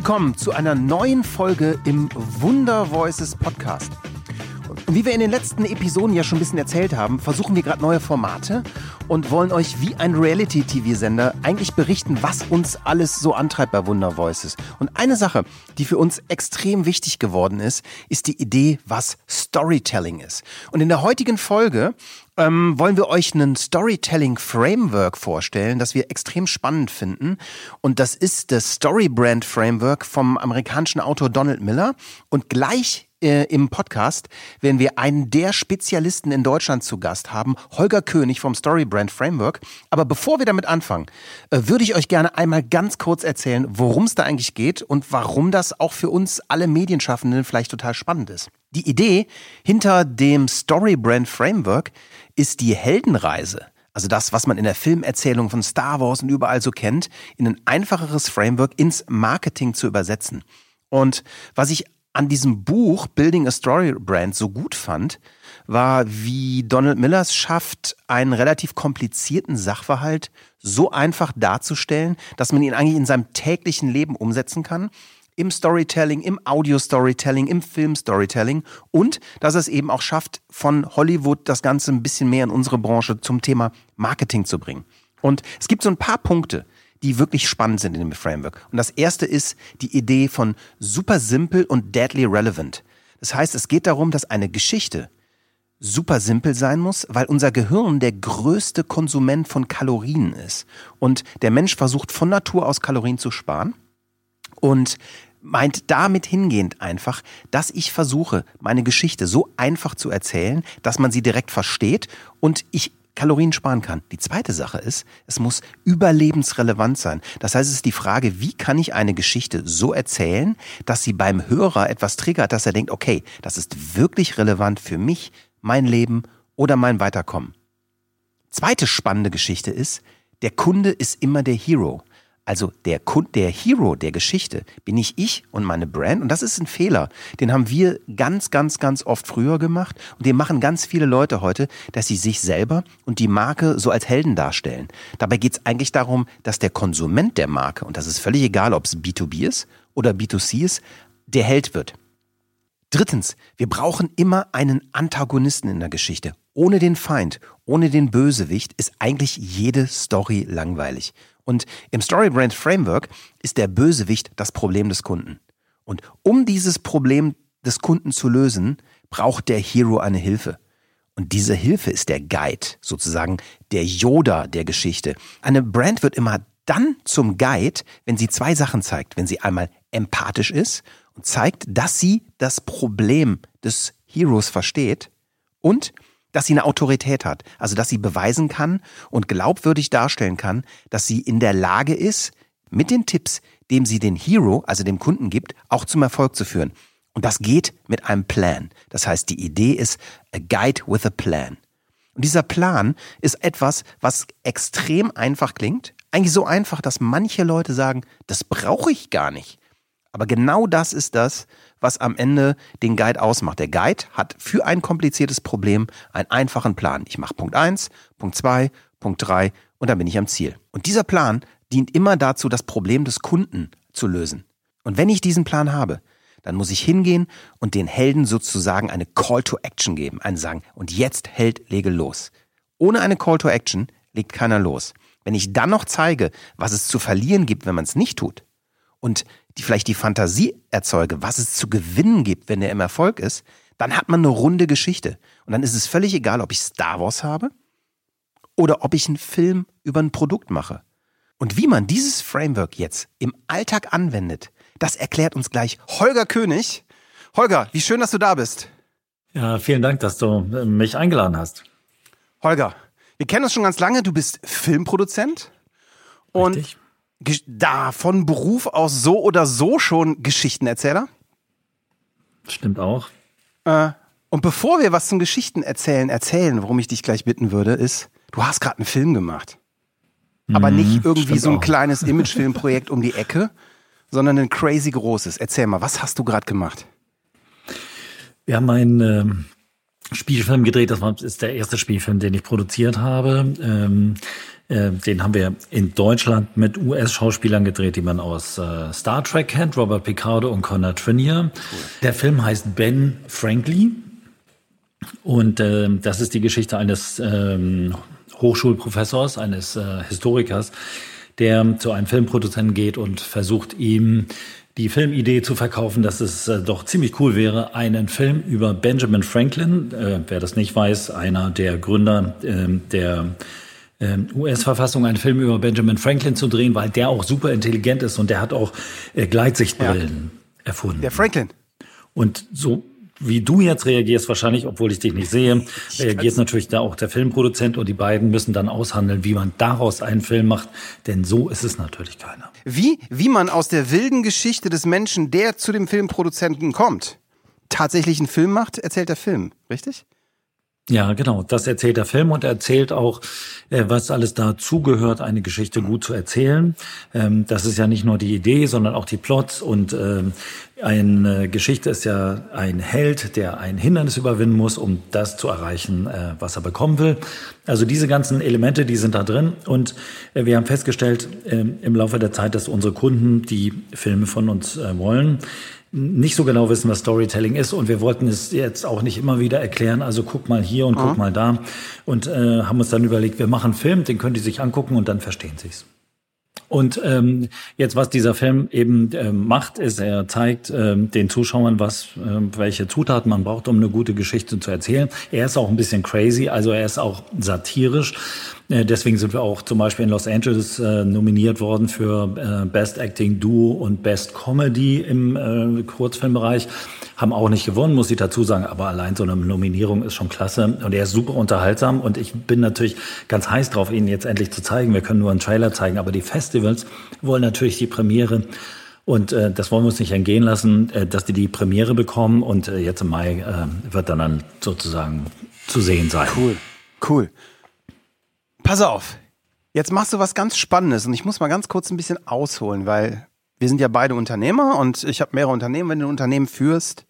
willkommen zu einer neuen Folge im Wunder Voices Podcast. Und wie wir in den letzten Episoden ja schon ein bisschen erzählt haben, versuchen wir gerade neue Formate und wollen euch wie ein Reality-TV-Sender eigentlich berichten, was uns alles so antreibt bei Wunder Voices. Und eine Sache, die für uns extrem wichtig geworden ist, ist die Idee, was Storytelling ist. Und in der heutigen Folge ähm, wollen wir euch einen Storytelling-Framework vorstellen, das wir extrem spannend finden. Und das ist das Storybrand Framework vom amerikanischen Autor Donald Miller. Und gleich äh, im Podcast werden wir einen der Spezialisten in Deutschland zu Gast haben, Holger König vom Storybrand Framework. Aber bevor wir damit anfangen, äh, würde ich euch gerne einmal ganz kurz erzählen, worum es da eigentlich geht und warum das auch für uns alle Medienschaffenden vielleicht total spannend ist. Die Idee hinter dem Storybrand Framework ist die Heldenreise. Also das, was man in der Filmerzählung von Star Wars und überall so kennt, in ein einfacheres Framework ins Marketing zu übersetzen. Und was ich an diesem Buch Building a Story Brand so gut fand, war, wie Donald Miller es schafft, einen relativ komplizierten Sachverhalt so einfach darzustellen, dass man ihn eigentlich in seinem täglichen Leben umsetzen kann. Im Storytelling, im Audio-Storytelling, im Film-Storytelling und dass es eben auch schafft, von Hollywood das Ganze ein bisschen mehr in unsere Branche zum Thema Marketing zu bringen. Und es gibt so ein paar Punkte, die wirklich spannend sind in dem Framework. Und das erste ist die Idee von super simpel und deadly relevant. Das heißt, es geht darum, dass eine Geschichte super simpel sein muss, weil unser Gehirn der größte Konsument von Kalorien ist. Und der Mensch versucht von Natur aus Kalorien zu sparen und meint damit hingehend einfach, dass ich versuche, meine Geschichte so einfach zu erzählen, dass man sie direkt versteht und ich Kalorien sparen kann. Die zweite Sache ist, es muss überlebensrelevant sein. Das heißt, es ist die Frage, wie kann ich eine Geschichte so erzählen, dass sie beim Hörer etwas triggert, dass er denkt, okay, das ist wirklich relevant für mich, mein Leben oder mein Weiterkommen. Zweite spannende Geschichte ist, der Kunde ist immer der Hero. Also der Kund, der Hero der Geschichte bin ich ich und meine Brand. Und das ist ein Fehler. Den haben wir ganz, ganz, ganz oft früher gemacht. Und den machen ganz viele Leute heute, dass sie sich selber und die Marke so als Helden darstellen. Dabei geht es eigentlich darum, dass der Konsument der Marke, und das ist völlig egal, ob es B2B ist oder B2C ist, der Held wird. Drittens, wir brauchen immer einen Antagonisten in der Geschichte. Ohne den Feind, ohne den Bösewicht ist eigentlich jede Story langweilig. Und im Storybrand Framework ist der Bösewicht das Problem des Kunden. Und um dieses Problem des Kunden zu lösen, braucht der Hero eine Hilfe. Und diese Hilfe ist der Guide, sozusagen der Yoda der Geschichte. Eine Brand wird immer dann zum Guide, wenn sie zwei Sachen zeigt. Wenn sie einmal empathisch ist und zeigt, dass sie das Problem des Heroes versteht und dass sie eine Autorität hat, also dass sie beweisen kann und glaubwürdig darstellen kann, dass sie in der Lage ist, mit den Tipps, dem sie den Hero, also dem Kunden gibt, auch zum Erfolg zu führen. Und das geht mit einem Plan. Das heißt, die Idee ist a guide with a plan. Und dieser Plan ist etwas, was extrem einfach klingt. Eigentlich so einfach, dass manche Leute sagen, das brauche ich gar nicht. Aber genau das ist das, was am Ende den Guide ausmacht. Der Guide hat für ein kompliziertes Problem einen einfachen Plan. Ich mache Punkt eins, Punkt zwei, Punkt drei und dann bin ich am Ziel. Und dieser Plan dient immer dazu, das Problem des Kunden zu lösen. Und wenn ich diesen Plan habe, dann muss ich hingehen und den Helden sozusagen eine Call to Action geben. Einen sagen, und jetzt Held, lege los. Ohne eine Call to Action legt keiner los. Wenn ich dann noch zeige, was es zu verlieren gibt, wenn man es nicht tut, und die vielleicht die Fantasie erzeuge, was es zu gewinnen gibt, wenn er im Erfolg ist, dann hat man eine runde Geschichte. Und dann ist es völlig egal, ob ich Star Wars habe oder ob ich einen Film über ein Produkt mache. Und wie man dieses Framework jetzt im Alltag anwendet, das erklärt uns gleich Holger König. Holger, wie schön, dass du da bist. Ja, vielen Dank, dass du äh, mich eingeladen hast. Holger, wir kennen uns schon ganz lange. Du bist Filmproduzent. Und Richtig da von Beruf aus so oder so schon Geschichtenerzähler? Stimmt auch. Äh, und bevor wir was zum Geschichtenerzählen erzählen, worum ich dich gleich bitten würde, ist, du hast gerade einen Film gemacht. Aber mhm, nicht irgendwie so ein auch. kleines Imagefilmprojekt um die Ecke, sondern ein crazy großes. Erzähl mal, was hast du gerade gemacht? Wir haben ein, äh, Spielfilm gedreht. Das war, ist der erste Spielfilm, den ich produziert habe. Ähm, äh, den haben wir in Deutschland mit US-Schauspielern gedreht, die man aus äh, Star Trek kennt, Robert Picardo und Connor Trinier. Cool. Der Film heißt Ben Frankly. Und äh, das ist die Geschichte eines ähm, Hochschulprofessors, eines äh, Historikers, der zu einem Filmproduzenten geht und versucht ihm die Filmidee zu verkaufen, dass es äh, doch ziemlich cool wäre, einen Film über Benjamin Franklin, äh, wer das nicht weiß, einer der Gründer äh, der US-Verfassung, einen Film über Benjamin Franklin zu drehen, weil der auch super intelligent ist und der hat auch äh, Gleitsichtbrillen ja. erfunden. Der Franklin. Und so wie du jetzt reagierst, wahrscheinlich, obwohl ich dich nicht sehe, reagiert natürlich da auch der Filmproduzent und die beiden müssen dann aushandeln, wie man daraus einen Film macht, denn so ist es natürlich keiner. Wie, wie man aus der wilden Geschichte des Menschen, der zu dem Filmproduzenten kommt, tatsächlich einen Film macht, erzählt der Film, richtig? Ja, genau. Das erzählt der Film und er erzählt auch, äh, was alles dazugehört, eine Geschichte gut zu erzählen. Ähm, das ist ja nicht nur die Idee, sondern auch die Plots und ähm, eine Geschichte ist ja ein Held, der ein Hindernis überwinden muss, um das zu erreichen, äh, was er bekommen will. Also diese ganzen Elemente, die sind da drin. Und äh, wir haben festgestellt ähm, im Laufe der Zeit, dass unsere Kunden, die Filme von uns wollen, nicht so genau wissen, was Storytelling ist. Und wir wollten es jetzt auch nicht immer wieder erklären. Also guck mal hier und guck mhm. mal da. Und äh, haben uns dann überlegt, wir machen einen Film, den können die sich angucken und dann verstehen sie es. Und ähm, jetzt, was dieser Film eben ähm, macht, ist, er zeigt ähm, den Zuschauern, was, ähm, welche Zutaten man braucht, um eine gute Geschichte zu erzählen. Er ist auch ein bisschen crazy, also er ist auch satirisch. Äh, deswegen sind wir auch zum Beispiel in Los Angeles äh, nominiert worden für äh, Best Acting Duo und Best Comedy im äh, Kurzfilmbereich. Haben auch nicht gewonnen, muss ich dazu sagen, aber allein so eine Nominierung ist schon klasse. Und er ist super unterhaltsam und ich bin natürlich ganz heiß drauf, ihn jetzt endlich zu zeigen. Wir können nur einen Trailer zeigen, aber die Festivals wollen natürlich die Premiere. Und äh, das wollen wir uns nicht entgehen lassen, äh, dass die die Premiere bekommen. Und äh, jetzt im Mai äh, wird dann, dann sozusagen zu sehen sein. Cool, cool. Pass auf. Jetzt machst du was ganz Spannendes und ich muss mal ganz kurz ein bisschen ausholen, weil wir sind ja beide Unternehmer und ich habe mehrere Unternehmen. Wenn du ein Unternehmen führst,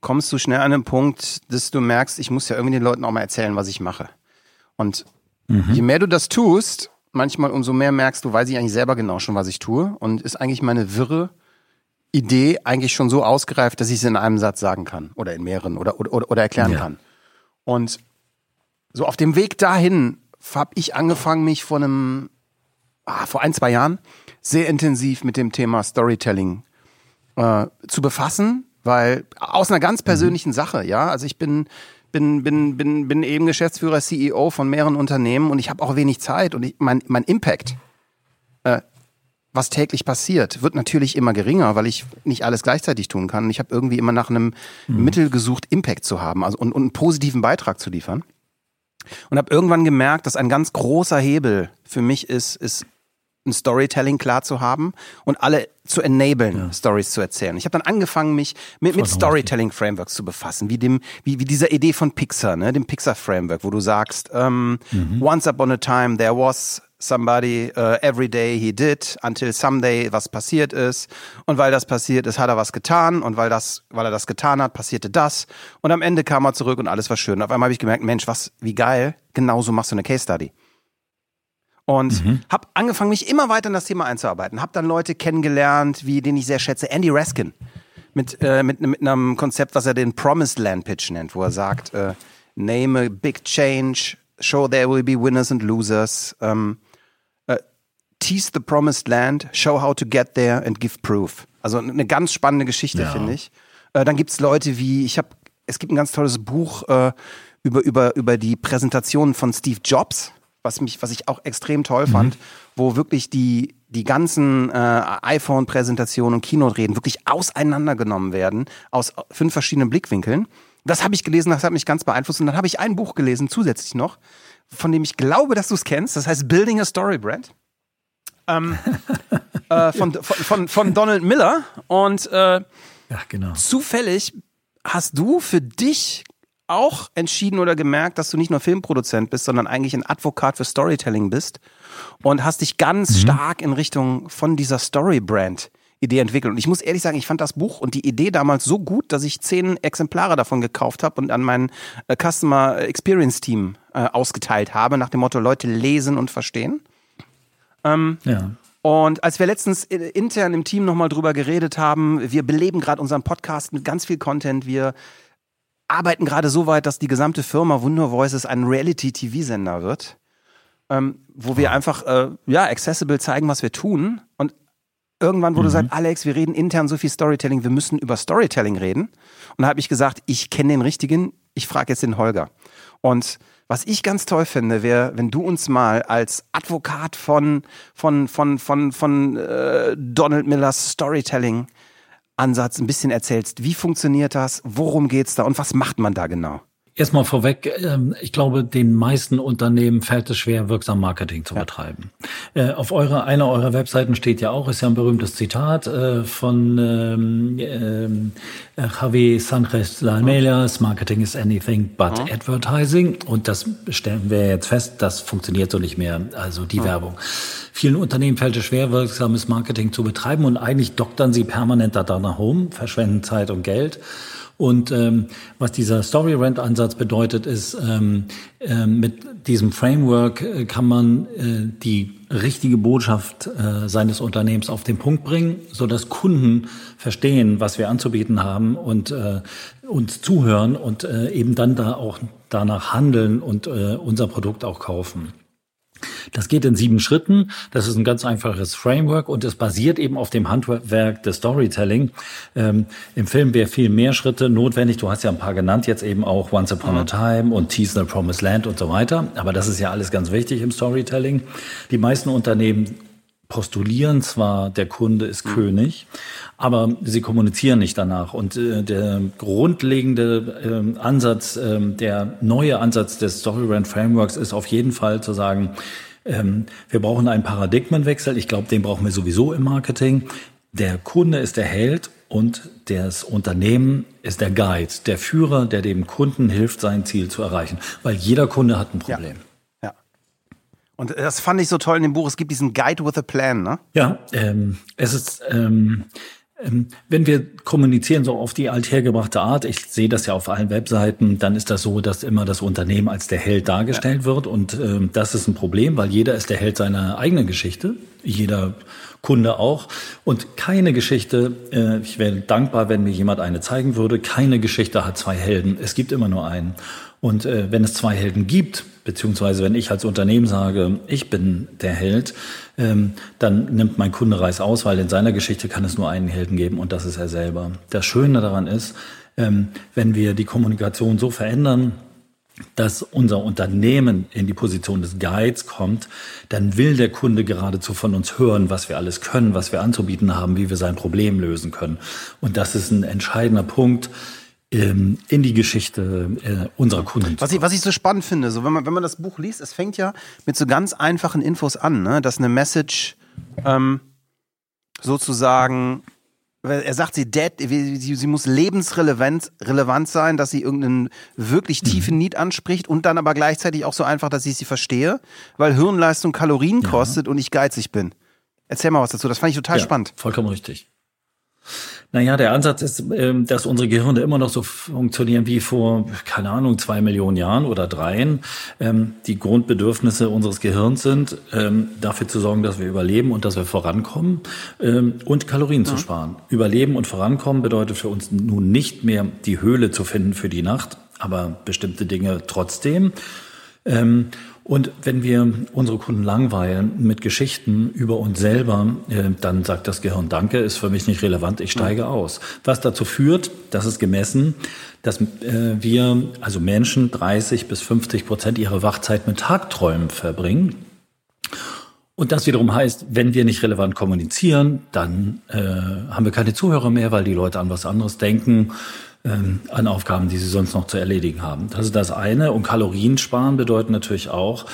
kommst du schnell an den Punkt, dass du merkst, ich muss ja irgendwie den Leuten auch mal erzählen, was ich mache. Und mhm. je mehr du das tust, manchmal umso mehr merkst du, weiß ich eigentlich selber genau schon, was ich tue und ist eigentlich meine wirre Idee eigentlich schon so ausgereift, dass ich es in einem Satz sagen kann oder in mehreren oder, oder, oder erklären ja. kann. Und so auf dem Weg dahin habe ich angefangen, mich vor einem, ah, vor ein, zwei Jahren sehr intensiv mit dem Thema Storytelling äh, zu befassen, weil aus einer ganz persönlichen mhm. Sache, ja, also ich bin bin bin bin bin eben Geschäftsführer CEO von mehreren Unternehmen und ich habe auch wenig Zeit und ich, mein mein Impact äh, was täglich passiert, wird natürlich immer geringer, weil ich nicht alles gleichzeitig tun kann. Ich habe irgendwie immer nach einem mhm. Mittel gesucht, Impact zu haben, also und, und einen positiven Beitrag zu liefern und habe irgendwann gemerkt, dass ein ganz großer Hebel für mich ist, ist ein Storytelling klar zu haben und alle zu enablen, ja. Stories zu erzählen. Ich habe dann angefangen, mich mit, mit Storytelling-Frameworks zu befassen, wie dem, wie, wie dieser Idee von Pixar, ne, dem Pixar-Framework, wo du sagst, ähm, mhm. Once upon a time there was somebody uh, every day he did until someday was passiert ist und weil das passiert ist, hat er was getan und weil das weil er das getan hat, passierte das und am Ende kam er zurück und alles war schön. Und auf einmal habe ich gemerkt, Mensch, was wie geil, genauso machst du eine Case Study. Und mhm. habe angefangen, mich immer weiter in das Thema einzuarbeiten. Habe dann Leute kennengelernt, wie den ich sehr schätze, Andy Raskin, mit, äh, mit, mit einem Konzept, was er den Promised Land Pitch nennt, wo er sagt, äh, name a big change, show there will be winners and losers. Ähm, Tease the Promised Land, Show How to Get There and Give Proof. Also eine ganz spannende Geschichte, ja. finde ich. Äh, dann gibt's Leute wie, ich habe, es gibt ein ganz tolles Buch äh, über, über, über die Präsentation von Steve Jobs, was mich, was ich auch extrem toll mhm. fand, wo wirklich die, die ganzen äh, iPhone-Präsentationen und Keynote-Reden wirklich auseinandergenommen werden, aus fünf verschiedenen Blickwinkeln. Das habe ich gelesen, das hat mich ganz beeinflusst. Und dann habe ich ein Buch gelesen, zusätzlich noch, von dem ich glaube, dass du es kennst. Das heißt Building a Story Brand ähm, äh, von, von, von, Donald Miller. Und äh, ja, genau. zufällig hast du für dich auch entschieden oder gemerkt, dass du nicht nur Filmproduzent bist, sondern eigentlich ein Advokat für Storytelling bist und hast dich ganz mhm. stark in Richtung von dieser Story-Brand Idee entwickelt. Und ich muss ehrlich sagen, ich fand das Buch und die Idee damals so gut, dass ich zehn Exemplare davon gekauft habe und an mein äh, Customer Experience Team äh, ausgeteilt habe, nach dem Motto, Leute lesen und verstehen. Ähm, ja. Und als wir letztens intern im Team nochmal drüber geredet haben, wir beleben gerade unseren Podcast mit ganz viel Content, wir arbeiten gerade so weit, dass die gesamte Firma Wunder Voices ein Reality-TV-Sender wird, ähm, wo wir einfach äh, ja accessible zeigen, was wir tun. Und irgendwann wurde mhm. gesagt, Alex, wir reden intern so viel Storytelling, wir müssen über Storytelling reden. Und da habe ich gesagt, ich kenne den richtigen, ich frage jetzt den Holger. Und was ich ganz toll finde, wäre, wenn du uns mal als Advokat von, von, von, von, von äh, Donald Millers Storytelling Ansatz ein bisschen erzählst. Wie funktioniert das? Worum geht's da und was macht man da genau? Erstmal vorweg, ähm, ich glaube, den meisten Unternehmen fällt es schwer, wirksam Marketing zu betreiben. Äh, auf eurer, einer eurer Webseiten steht ja auch, ist ja ein berühmtes Zitat äh, von ähm, ähm, Javier Sanchez Lalmelias, Marketing is anything but ja. advertising. Und das stellen wir jetzt fest, das funktioniert so nicht mehr, also die ja. Werbung. Vielen Unternehmen fällt es schwer, wirksames Marketing zu betreiben und eigentlich doktern sie permanent da nach home, verschwenden Zeit und Geld. Und ähm, was dieser Story Rent Ansatz bedeutet, ist, ähm, äh, mit diesem Framework äh, kann man äh, die richtige Botschaft äh, seines Unternehmens auf den Punkt bringen, so dass Kunden verstehen, was wir anzubieten haben und äh, uns zuhören und äh, eben dann da auch danach handeln und äh, unser Produkt auch kaufen. Das geht in sieben Schritten. Das ist ein ganz einfaches Framework und es basiert eben auf dem Handwerk des Storytelling. Ähm, Im Film wäre viel mehr Schritte notwendig. Du hast ja ein paar genannt, jetzt eben auch Once Upon a Time und Tease the Promised Land und so weiter. Aber das ist ja alles ganz wichtig im Storytelling. Die meisten Unternehmen postulieren zwar, der Kunde ist mhm. König, aber sie kommunizieren nicht danach. Und äh, der grundlegende äh, Ansatz, äh, der neue Ansatz des Storybrand Frameworks ist auf jeden Fall zu sagen, ähm, wir brauchen einen Paradigmenwechsel. Ich glaube, den brauchen wir sowieso im Marketing. Der Kunde ist der Held und das Unternehmen ist der Guide, der Führer, der dem Kunden hilft, sein Ziel zu erreichen. Weil jeder Kunde hat ein Problem. Ja. Und das fand ich so toll in dem Buch. Es gibt diesen Guide with a Plan, ne? Ja, ähm, es ist, ähm, ähm, wenn wir kommunizieren so auf die althergebrachte Art, ich sehe das ja auf allen Webseiten, dann ist das so, dass immer das Unternehmen als der Held dargestellt ja. wird. Und ähm, das ist ein Problem, weil jeder ist der Held seiner eigenen Geschichte. Jeder Kunde auch. Und keine Geschichte, äh, ich wäre dankbar, wenn mir jemand eine zeigen würde, keine Geschichte hat zwei Helden. Es gibt immer nur einen. Und äh, wenn es zwei Helden gibt, beziehungsweise wenn ich als Unternehmen sage, ich bin der Held, ähm, dann nimmt mein Kunde Reis aus, weil in seiner Geschichte kann es nur einen Helden geben und das ist er selber. Das Schöne daran ist, ähm, wenn wir die Kommunikation so verändern, dass unser Unternehmen in die Position des Guides kommt, dann will der Kunde geradezu von uns hören, was wir alles können, was wir anzubieten haben, wie wir sein Problem lösen können. Und das ist ein entscheidender Punkt, in die Geschichte äh, unserer Kunden. Was ich, was ich so spannend finde, so wenn man, wenn man das Buch liest, es fängt ja mit so ganz einfachen Infos an, ne? dass eine Message ähm, sozusagen, er sagt sie dead, sie, sie muss lebensrelevant relevant sein, dass sie irgendeinen wirklich mhm. tiefen Need anspricht und dann aber gleichzeitig auch so einfach, dass ich sie verstehe, weil Hirnleistung Kalorien ja. kostet und ich geizig bin. Erzähl mal was dazu, das fand ich total ja, spannend. Vollkommen richtig. Naja, der Ansatz ist, ähm, dass unsere Gehirne immer noch so funktionieren wie vor, keine Ahnung, zwei Millionen Jahren oder dreien. Ähm, die Grundbedürfnisse unseres Gehirns sind, ähm, dafür zu sorgen, dass wir überleben und dass wir vorankommen und Kalorien ja. zu sparen. Überleben und vorankommen bedeutet für uns nun nicht mehr die Höhle zu finden für die Nacht, aber bestimmte Dinge trotzdem. Und wenn wir unsere Kunden langweilen mit Geschichten über uns selber, äh, dann sagt das Gehirn, danke, ist für mich nicht relevant, ich steige aus. Was dazu führt, das ist gemessen, dass äh, wir, also Menschen, 30 bis 50 Prozent ihrer Wachzeit mit Tagträumen verbringen. Und das wiederum heißt, wenn wir nicht relevant kommunizieren, dann äh, haben wir keine Zuhörer mehr, weil die Leute an was anderes denken ähm, an Aufgaben, die sie sonst noch zu erledigen haben. Das ist das eine. Und Kalorien sparen bedeutet natürlich auch,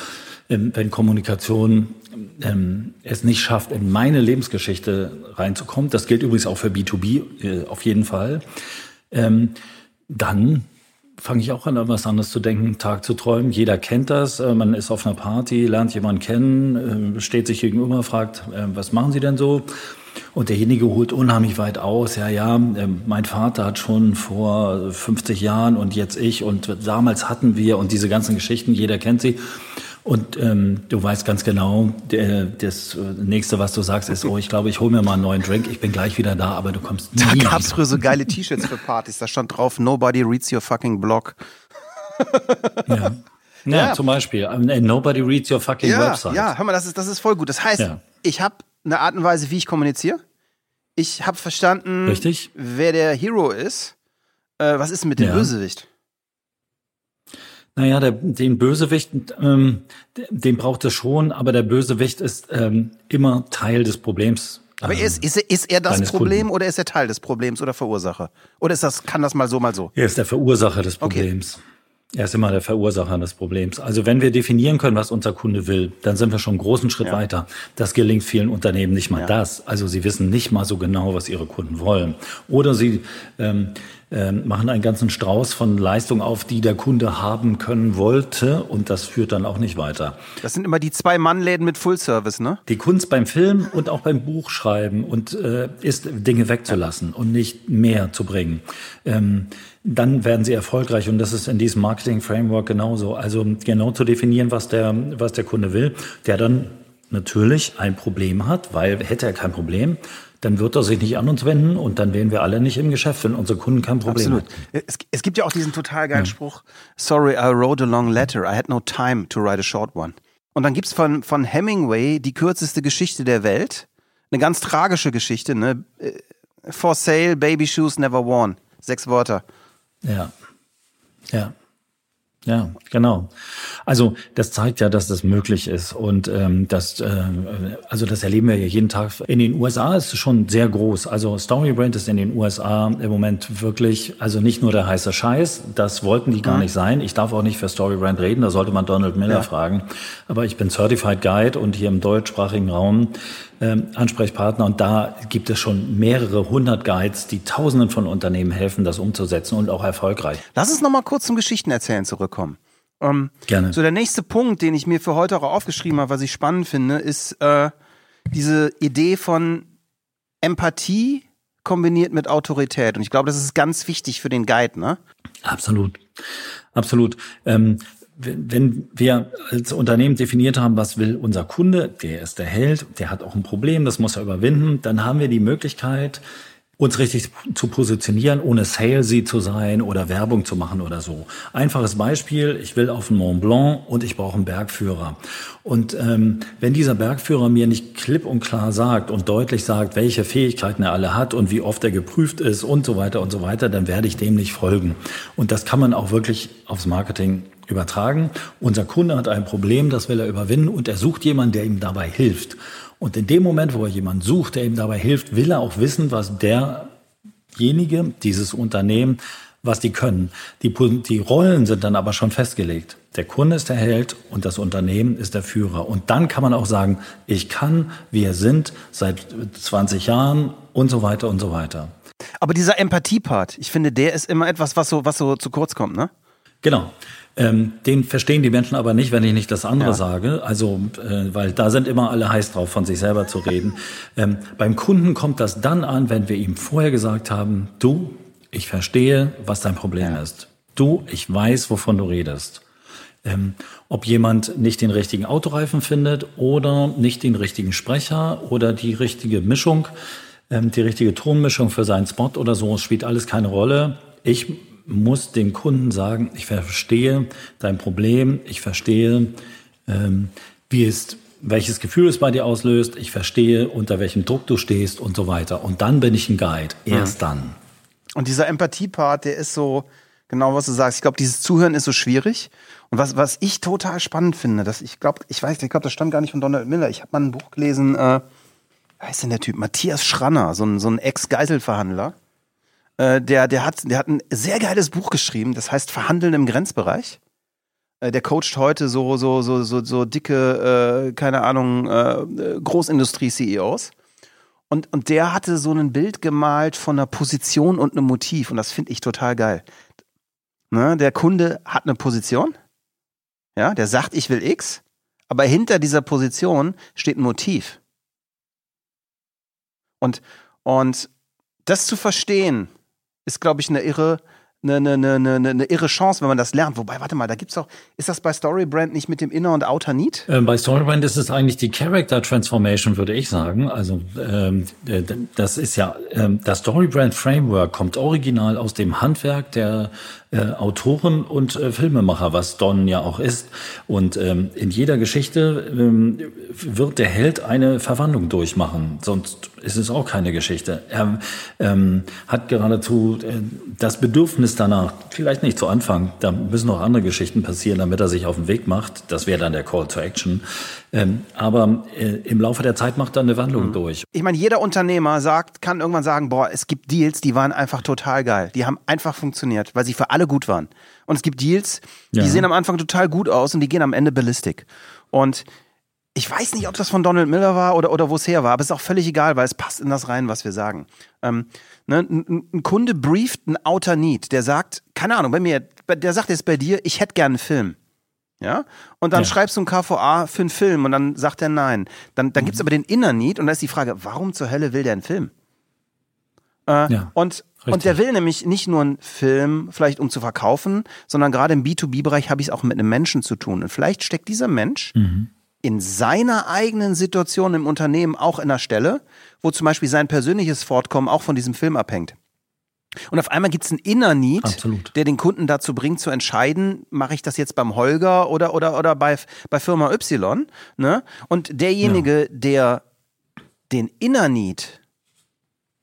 ähm, wenn Kommunikation ähm, es nicht schafft, in meine Lebensgeschichte reinzukommen, das gilt übrigens auch für B2B äh, auf jeden Fall, ähm, dann fange ich auch an, was anderes zu denken, Tag zu träumen. Jeder kennt das. Äh, man ist auf einer Party, lernt jemanden kennen, äh, steht sich gegenüber, fragt, äh, was machen Sie denn so? Und derjenige holt unheimlich weit aus. Ja, ja, ähm, mein Vater hat schon vor 50 Jahren und jetzt ich und damals hatten wir und diese ganzen Geschichten, jeder kennt sie. Und ähm, du weißt ganz genau, der, das nächste, was du sagst, ist, oh, ich glaube, ich hole mir mal einen neuen Drink, ich bin gleich wieder da, aber du kommst nie. Da gab's früher so geile T-Shirts für Partys, da stand drauf, nobody reads your fucking blog. ja. Ja, ja, zum Beispiel. Ähm, nobody reads your fucking ja, website. Ja, hör mal, das ist, das ist voll gut. Das heißt, ja. ich habe eine Art und Weise, wie ich kommuniziere. Ich habe verstanden, Richtig. wer der Hero ist. Äh, was ist mit dem ja. Bösewicht? Naja, der, den Bösewicht, ähm, den braucht es schon, aber der Bösewicht ist ähm, immer Teil des Problems. Aber ähm, ist, ist, ist er das Problem Kunden. oder ist er Teil des Problems oder Verursacher? Oder ist das, kann das mal so, mal so? Er ist der Verursacher des Problems. Okay. Er ist immer der Verursacher des Problems. Also wenn wir definieren können, was unser Kunde will, dann sind wir schon einen großen Schritt ja. weiter. Das gelingt vielen Unternehmen nicht mal ja. das. Also sie wissen nicht mal so genau, was ihre Kunden wollen. Oder sie ähm, machen einen ganzen Strauß von Leistungen auf, die der Kunde haben können wollte und das führt dann auch nicht weiter. Das sind immer die zwei Mannläden mit Full Service, ne? Die Kunst beim Film und auch beim Buchschreiben und äh, ist Dinge wegzulassen und nicht mehr zu bringen. Ähm, dann werden sie erfolgreich und das ist in diesem Marketing Framework genauso. Also genau zu definieren, was der was der Kunde will, der dann natürlich ein Problem hat, weil hätte er kein Problem, dann wird er sich nicht an uns wenden und dann wären wir alle nicht im Geschäft, wenn unsere Kunden kein Problem haben. Es, es gibt ja auch diesen total geilen ja. Spruch, sorry, I wrote a long letter, I had no time to write a short one. Und dann gibt's von, von Hemingway die kürzeste Geschichte der Welt, eine ganz tragische Geschichte, ne? Äh, For sale, baby shoes never worn. Sechs Wörter. Ja. Ja. Ja, genau. Also das zeigt ja, dass das möglich ist und ähm, das, äh, also das erleben wir ja jeden Tag. In den USA ist es schon sehr groß. Also Storybrand ist in den USA im Moment wirklich, also nicht nur der heiße Scheiß. Das wollten die gar mhm. nicht sein. Ich darf auch nicht für Storybrand reden. Da sollte man Donald Miller ja. fragen. Aber ich bin Certified Guide und hier im deutschsprachigen Raum ähm, Ansprechpartner und da gibt es schon mehrere hundert Guides, die Tausenden von Unternehmen helfen, das umzusetzen und auch erfolgreich. Lass uns noch mal kurz zum Geschichtenerzählen zurückkommen. Ähm, Gerne. So der nächste Punkt, den ich mir für heute auch aufgeschrieben habe, was ich spannend finde, ist äh, diese Idee von Empathie kombiniert mit Autorität. Und ich glaube, das ist ganz wichtig für den Guide, ne? Absolut. Absolut. Ähm, wenn wir als Unternehmen definiert haben, was will unser Kunde, der ist der Held, der hat auch ein Problem, das muss er überwinden, dann haben wir die Möglichkeit, uns richtig zu positionieren, ohne salesy zu sein oder Werbung zu machen oder so. Einfaches Beispiel, ich will auf den Mont Blanc und ich brauche einen Bergführer. Und ähm, wenn dieser Bergführer mir nicht klipp und klar sagt und deutlich sagt, welche Fähigkeiten er alle hat und wie oft er geprüft ist und so weiter und so weiter, dann werde ich dem nicht folgen. Und das kann man auch wirklich aufs Marketing übertragen. Unser Kunde hat ein Problem, das will er überwinden und er sucht jemanden, der ihm dabei hilft. Und in dem Moment, wo er jemanden sucht, der ihm dabei hilft, will er auch wissen, was derjenige, dieses Unternehmen, was die können. Die, die Rollen sind dann aber schon festgelegt. Der Kunde ist der Held und das Unternehmen ist der Führer. Und dann kann man auch sagen, ich kann, wir sind seit 20 Jahren und so weiter und so weiter. Aber dieser Empathie-Part, ich finde, der ist immer etwas, was so, was so zu kurz kommt, ne? Genau. Ähm, den verstehen die Menschen aber nicht, wenn ich nicht das andere ja. sage. Also, äh, weil da sind immer alle heiß drauf, von sich selber zu reden. Ähm, beim Kunden kommt das dann an, wenn wir ihm vorher gesagt haben, du, ich verstehe, was dein Problem ja. ist. Du, ich weiß, wovon du redest. Ähm, ob jemand nicht den richtigen Autoreifen findet oder nicht den richtigen Sprecher oder die richtige Mischung, ähm, die richtige Tonmischung für seinen Spot oder so, spielt alles keine Rolle. Ich muss dem Kunden sagen, ich verstehe dein Problem, ich verstehe, ähm, wie es, welches Gefühl es bei dir auslöst, ich verstehe, unter welchem Druck du stehst und so weiter. Und dann bin ich ein Guide, erst mhm. dann. Und dieser Empathie-Part, der ist so, genau was du sagst, ich glaube, dieses Zuhören ist so schwierig. Und was, was ich total spannend finde, dass ich glaube, ich weiß, ich glaube, das stammt gar nicht von Donald Miller. Ich habe mal ein Buch gelesen, äh, heißt denn der Typ? Matthias Schranner, so ein, so ein Ex-Geiselverhandler. Äh, der, der, hat, der hat ein sehr geiles Buch geschrieben, das heißt Verhandeln im Grenzbereich. Äh, der coacht heute so, so, so, so, so dicke, äh, keine Ahnung, äh, Großindustrie-CEOs. Und, und der hatte so ein Bild gemalt von einer Position und einem Motiv. Und das finde ich total geil. Ne? Der Kunde hat eine Position. Ja, der sagt, ich will X. Aber hinter dieser Position steht ein Motiv. Und, und das zu verstehen, ist, glaube ich, eine irre, eine, eine, eine, eine irre Chance, wenn man das lernt. Wobei, warte mal, da gibt's auch, ist das bei Storybrand nicht mit dem Inner und Outer Need? Ähm, bei Storybrand ist es eigentlich die Character Transformation, würde ich sagen. Also ähm, das ist ja, ähm, das Storybrand Framework kommt original aus dem Handwerk der äh, Autoren und äh, Filmemacher, was Don ja auch ist. Und ähm, in jeder Geschichte ähm, wird der Held eine Verwandlung durchmachen, sonst ist es auch keine Geschichte. Er ähm, hat geradezu äh, das Bedürfnis danach, vielleicht nicht zu Anfang, da müssen noch andere Geschichten passieren, damit er sich auf den Weg macht. Das wäre dann der Call to Action. Ähm, aber äh, im Laufe der Zeit macht er eine Wandlung mhm. durch. Ich meine, jeder Unternehmer sagt, kann irgendwann sagen, boah, es gibt Deals, die waren einfach total geil. Die haben einfach funktioniert, weil sie für alle gut waren. Und es gibt Deals, die ja. sehen am Anfang total gut aus und die gehen am Ende ballistik. Und ich weiß nicht, ob das von Donald Miller war oder, oder wo es her war, aber es ist auch völlig egal, weil es passt in das rein, was wir sagen. Ähm, ne, ein, ein, Kunde brieft einen Outer Need, der sagt, keine Ahnung, bei mir, der sagt jetzt bei dir, ich hätte gerne einen Film. Ja? Und dann ja. schreibst du ein KVA für einen Film und dann sagt er nein. Dann, dann mhm. gibt's aber den Inner Need und da ist die Frage, warum zur Hölle will der einen Film? Äh, ja, und, und der will nämlich nicht nur einen Film, vielleicht um zu verkaufen, sondern gerade im B2B-Bereich habe ich es auch mit einem Menschen zu tun. Und vielleicht steckt dieser Mensch mhm. in seiner eigenen Situation im Unternehmen auch in einer Stelle, wo zum Beispiel sein persönliches Fortkommen auch von diesem Film abhängt. Und auf einmal gibt es einen Inner Need, Absolut. der den Kunden dazu bringt zu entscheiden, mache ich das jetzt beim Holger oder, oder, oder bei, bei Firma Y. Ne? Und derjenige, ja. der den Inner Need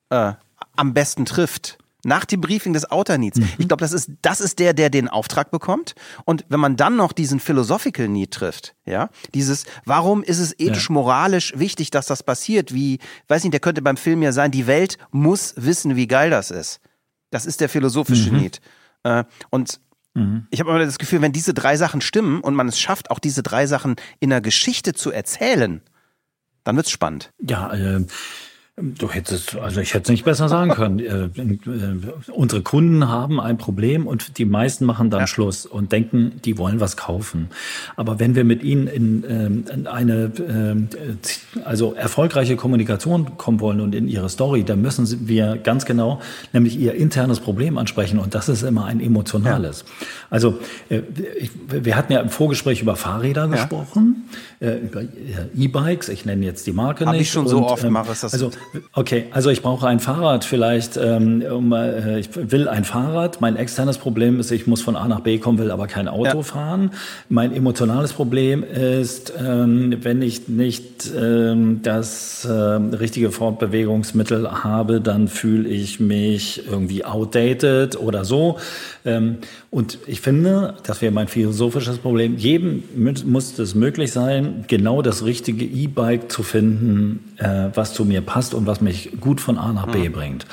äh, am besten trifft, nach dem Briefing des Outer Needs. Mhm. Ich glaube, das ist, das ist der, der den Auftrag bekommt. Und wenn man dann noch diesen Philosophical Need trifft, ja, dieses, warum ist es ethisch, ja. moralisch wichtig, dass das passiert? Wie, weiß nicht, der könnte beim Film ja sein, die Welt muss wissen, wie geil das ist. Das ist der philosophische mhm. Need. Äh, und mhm. ich habe immer das Gefühl, wenn diese drei Sachen stimmen und man es schafft, auch diese drei Sachen in einer Geschichte zu erzählen, dann wird's spannend. Ja, äh, Du hättest, also ich hätte es nicht besser sagen können. Äh, äh, unsere Kunden haben ein Problem und die meisten machen dann ja. Schluss und denken, die wollen was kaufen. Aber wenn wir mit ihnen in, äh, in eine äh, also erfolgreiche Kommunikation kommen wollen und in ihre Story, dann müssen wir ganz genau nämlich ihr internes Problem ansprechen und das ist immer ein emotionales. Ja. Also wir hatten ja im Vorgespräch über Fahrräder ja. gesprochen, äh, über E-Bikes. Ich nenne jetzt die Marke Hab nicht. Ich schon und, so oft ähm, mache es das. Also Okay, also ich brauche ein Fahrrad vielleicht. Ähm, um, äh, ich will ein Fahrrad. Mein externes Problem ist, ich muss von A nach B kommen, will aber kein Auto ja. fahren. Mein emotionales Problem ist, ähm, wenn ich nicht ähm, das äh, richtige Fortbewegungsmittel habe, dann fühle ich mich irgendwie outdated oder so. Ähm, und ich finde, das wäre mein philosophisches Problem, jedem muss es möglich sein, genau das richtige E-Bike zu finden, äh, was zu mir passt und was mich gut von A nach B mhm. bringt.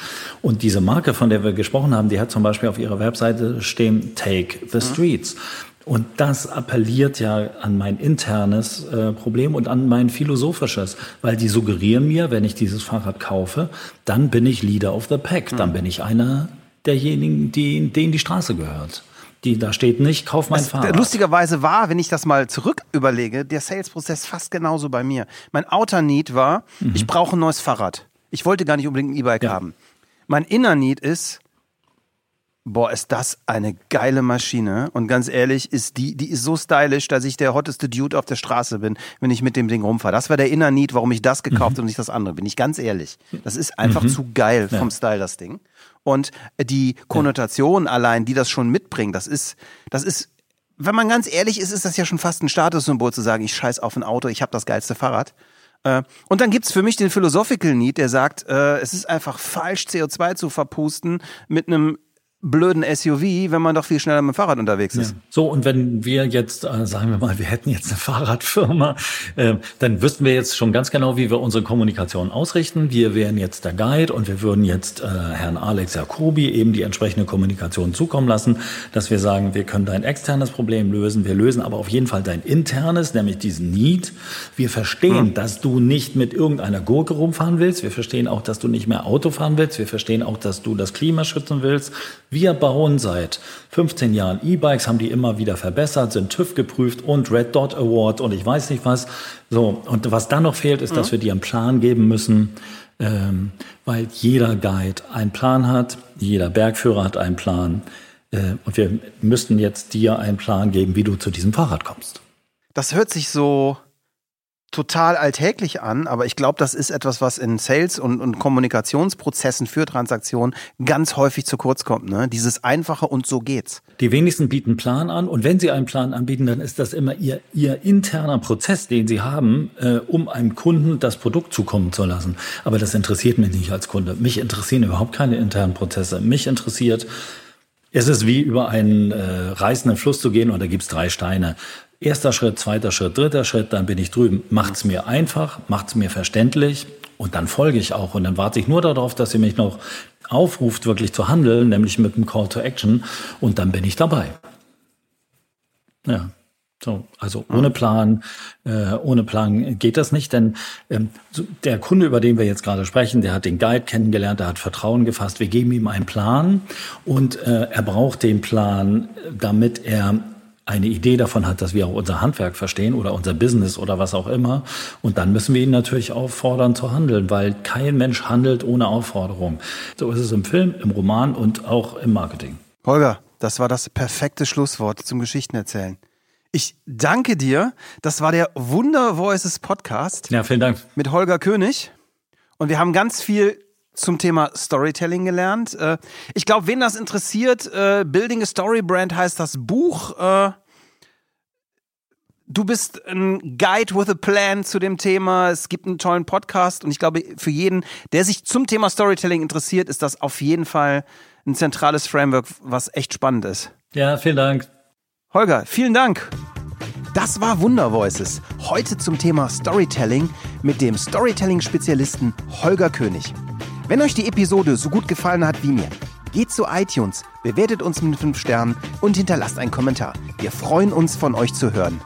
Und diese Marke, von der wir gesprochen haben, die hat zum Beispiel auf ihrer Webseite stehen, Take the mhm. Streets. Und das appelliert ja an mein internes äh, Problem und an mein philosophisches, weil die suggerieren mir, wenn ich dieses Fahrrad kaufe, dann bin ich Leader of the Pack, dann mhm. bin ich einer derjenigen, die, denen die Straße gehört. Die, da steht nicht, kauf mein das, Fahrrad. Lustigerweise war, wenn ich das mal zurück überlege, der Sales-Prozess fast genauso bei mir. Mein Outer Need war, mhm. ich brauche ein neues Fahrrad. Ich wollte gar nicht unbedingt ein E-Bike ja. haben. Mein Inner Need ist, boah, ist das eine geile Maschine. Und ganz ehrlich, ist die, die ist so stylisch, dass ich der hotteste Dude auf der Straße bin, wenn ich mit dem Ding rumfahre. Das war der Inner Need, warum ich das gekauft mhm. und nicht das andere. Bin ich ganz ehrlich. Das ist einfach mhm. zu geil vom ja. Style, das Ding. Und die Konnotation ja. allein, die das schon mitbringt, das ist, das ist, wenn man ganz ehrlich ist, ist das ja schon fast ein Statussymbol zu sagen, ich scheiß auf ein Auto, ich habe das geilste Fahrrad. Äh, und dann gibt's für mich den Philosophical Need, der sagt, äh, es ist einfach falsch, CO2 zu verpusten mit einem blöden SUV, wenn man doch viel schneller mit dem Fahrrad unterwegs ist. Ja. So, und wenn wir jetzt, äh, sagen wir mal, wir hätten jetzt eine Fahrradfirma, äh, dann wüssten wir jetzt schon ganz genau, wie wir unsere Kommunikation ausrichten. Wir wären jetzt der Guide und wir würden jetzt äh, Herrn Alex Jacobi eben die entsprechende Kommunikation zukommen lassen, dass wir sagen, wir können dein externes Problem lösen, wir lösen aber auf jeden Fall dein internes, nämlich diesen Need. Wir verstehen, hm. dass du nicht mit irgendeiner Gurke rumfahren willst. Wir verstehen auch, dass du nicht mehr Auto fahren willst. Wir verstehen auch, dass du das Klima schützen willst. Wir bauen seit 15 Jahren E-Bikes, haben die immer wieder verbessert, sind TÜV geprüft und Red Dot Award und ich weiß nicht was. So, und was dann noch fehlt, ist, mhm. dass wir dir einen Plan geben müssen, ähm, weil jeder Guide einen Plan hat, jeder Bergführer hat einen Plan äh, und wir müssten jetzt dir einen Plan geben, wie du zu diesem Fahrrad kommst. Das hört sich so total alltäglich an, aber ich glaube, das ist etwas, was in Sales und, und Kommunikationsprozessen für Transaktionen ganz häufig zu kurz kommt. Ne? Dieses Einfache und so geht's. Die wenigsten bieten Plan an und wenn sie einen Plan anbieten, dann ist das immer ihr, ihr interner Prozess, den sie haben, äh, um einem Kunden das Produkt zukommen zu lassen. Aber das interessiert mich nicht als Kunde. Mich interessieren überhaupt keine internen Prozesse. Mich interessiert, es ist wie über einen äh, reißenden Fluss zu gehen und da gibt's drei Steine. Erster Schritt, zweiter Schritt, dritter Schritt, dann bin ich drüben. Macht's mir einfach, macht's mir verständlich und dann folge ich auch. Und dann warte ich nur darauf, dass ihr mich noch aufruft, wirklich zu handeln, nämlich mit einem Call to Action und dann bin ich dabei. Ja. So, also ohne Plan, äh, ohne Plan geht das nicht, denn ähm, der Kunde, über den wir jetzt gerade sprechen, der hat den Guide kennengelernt, der hat Vertrauen gefasst. Wir geben ihm einen Plan und äh, er braucht den Plan, damit er eine Idee davon hat, dass wir auch unser Handwerk verstehen oder unser Business oder was auch immer. Und dann müssen wir ihn natürlich auffordern zu handeln, weil kein Mensch handelt ohne Aufforderung. So ist es im Film, im Roman und auch im Marketing. Holger, das war das perfekte Schlusswort zum Geschichtenerzählen. Ich danke dir. Das war der Wunder Voices Podcast. Ja, vielen Dank. Mit Holger König. Und wir haben ganz viel zum Thema Storytelling gelernt. Äh, ich glaube, wen das interessiert, äh, Building a Story Brand heißt das Buch. Äh, du bist ein Guide with a Plan zu dem Thema. Es gibt einen tollen Podcast und ich glaube, für jeden, der sich zum Thema Storytelling interessiert, ist das auf jeden Fall ein zentrales Framework, was echt spannend ist. Ja, vielen Dank. Holger, vielen Dank. Das war Wunder Voices. Heute zum Thema Storytelling mit dem Storytelling-Spezialisten Holger König. Wenn euch die Episode so gut gefallen hat wie mir, geht zu iTunes, bewertet uns mit 5 Sternen und hinterlasst einen Kommentar. Wir freuen uns, von euch zu hören.